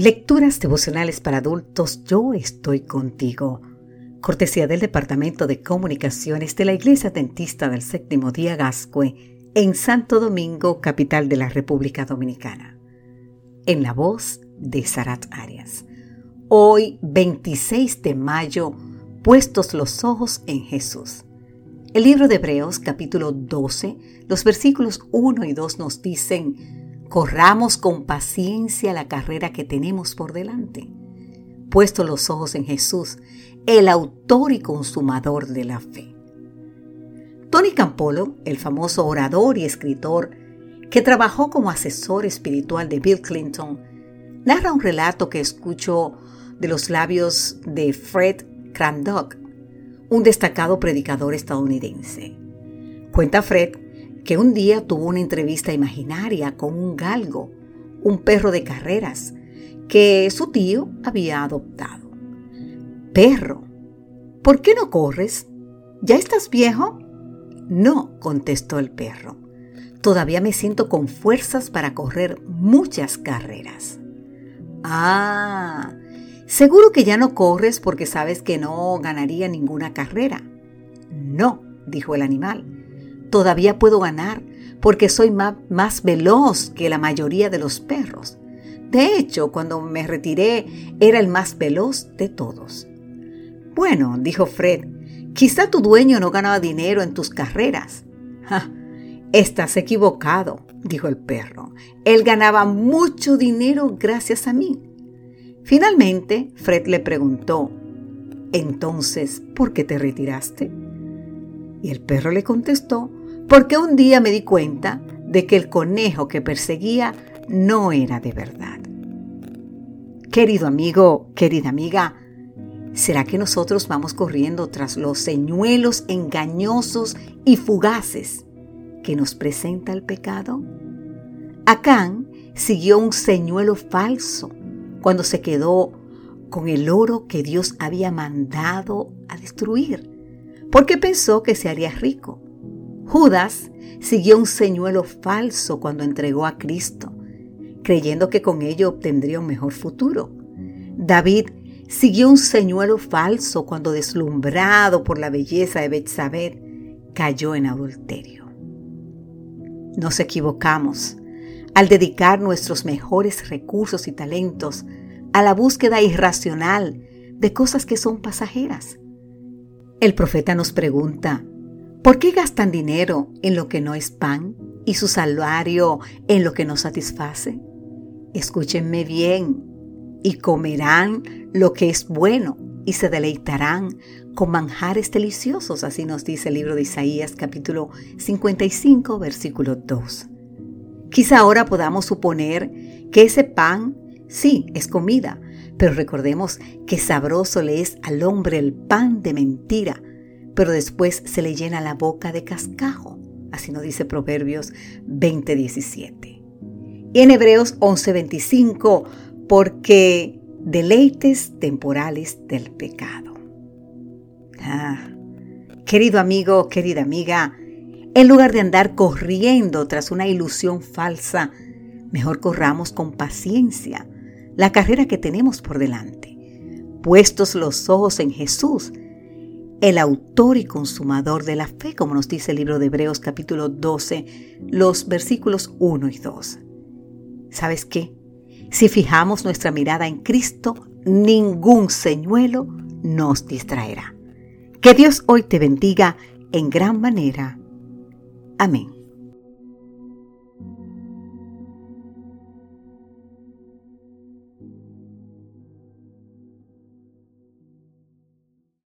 Lecturas devocionales para adultos, yo estoy contigo. Cortesía del Departamento de Comunicaciones de la Iglesia Dentista del Séptimo Día Gascue en Santo Domingo, capital de la República Dominicana. En la voz de Sarat Arias. Hoy, 26 de mayo, puestos los ojos en Jesús. El libro de Hebreos, capítulo 12, los versículos 1 y 2 nos dicen, Corramos con paciencia la carrera que tenemos por delante, puesto los ojos en Jesús, el autor y consumador de la fe. Tony Campolo, el famoso orador y escritor que trabajó como asesor espiritual de Bill Clinton, narra un relato que escuchó de los labios de Fred Crandock, un destacado predicador estadounidense. Cuenta Fred que un día tuvo una entrevista imaginaria con un galgo, un perro de carreras, que su tío había adoptado. Perro, ¿por qué no corres? ¿Ya estás viejo? No, contestó el perro. Todavía me siento con fuerzas para correr muchas carreras. Ah, seguro que ya no corres porque sabes que no ganaría ninguna carrera. No, dijo el animal todavía puedo ganar porque soy más, veloz que la mayoría de los perros. De hecho, cuando me retiré era el más veloz de todos. Bueno, dijo Fred, quizá tu dueño no ganaba dinero en tus carreras. estás equivocado, dijo el perro. Él ganaba mucho dinero gracias a mí. Finalmente, Fred le preguntó, entonces, ¿por qué te retiraste? Y el perro le contestó, porque un día me di cuenta de que el conejo que perseguía no era de verdad. Querido amigo, querida amiga, ¿será que nosotros vamos corriendo tras los señuelos engañosos y fugaces que nos presenta el pecado? Acán siguió un señuelo falso cuando se quedó con el oro que Dios había mandado a destruir, porque pensó que se haría rico. Judas siguió un señuelo falso cuando entregó a Cristo, creyendo que con ello obtendría un mejor futuro. David siguió un señuelo falso cuando deslumbrado por la belleza de Betsabé cayó en adulterio. Nos equivocamos al dedicar nuestros mejores recursos y talentos a la búsqueda irracional de cosas que son pasajeras. El profeta nos pregunta, ¿Por qué gastan dinero en lo que no es pan y su salario en lo que no satisface? Escúchenme bien, y comerán lo que es bueno y se deleitarán con manjares deliciosos, así nos dice el libro de Isaías capítulo 55 versículo 2. Quizá ahora podamos suponer que ese pan sí es comida, pero recordemos que sabroso le es al hombre el pan de mentira, pero después se le llena la boca de cascajo. Así nos dice Proverbios 20:17. Y en Hebreos 11:25, porque deleites temporales del pecado. Ah, querido amigo, querida amiga, en lugar de andar corriendo tras una ilusión falsa, mejor corramos con paciencia la carrera que tenemos por delante, puestos los ojos en Jesús, el autor y consumador de la fe, como nos dice el libro de Hebreos capítulo 12, los versículos 1 y 2. ¿Sabes qué? Si fijamos nuestra mirada en Cristo, ningún señuelo nos distraerá. Que Dios hoy te bendiga en gran manera. Amén.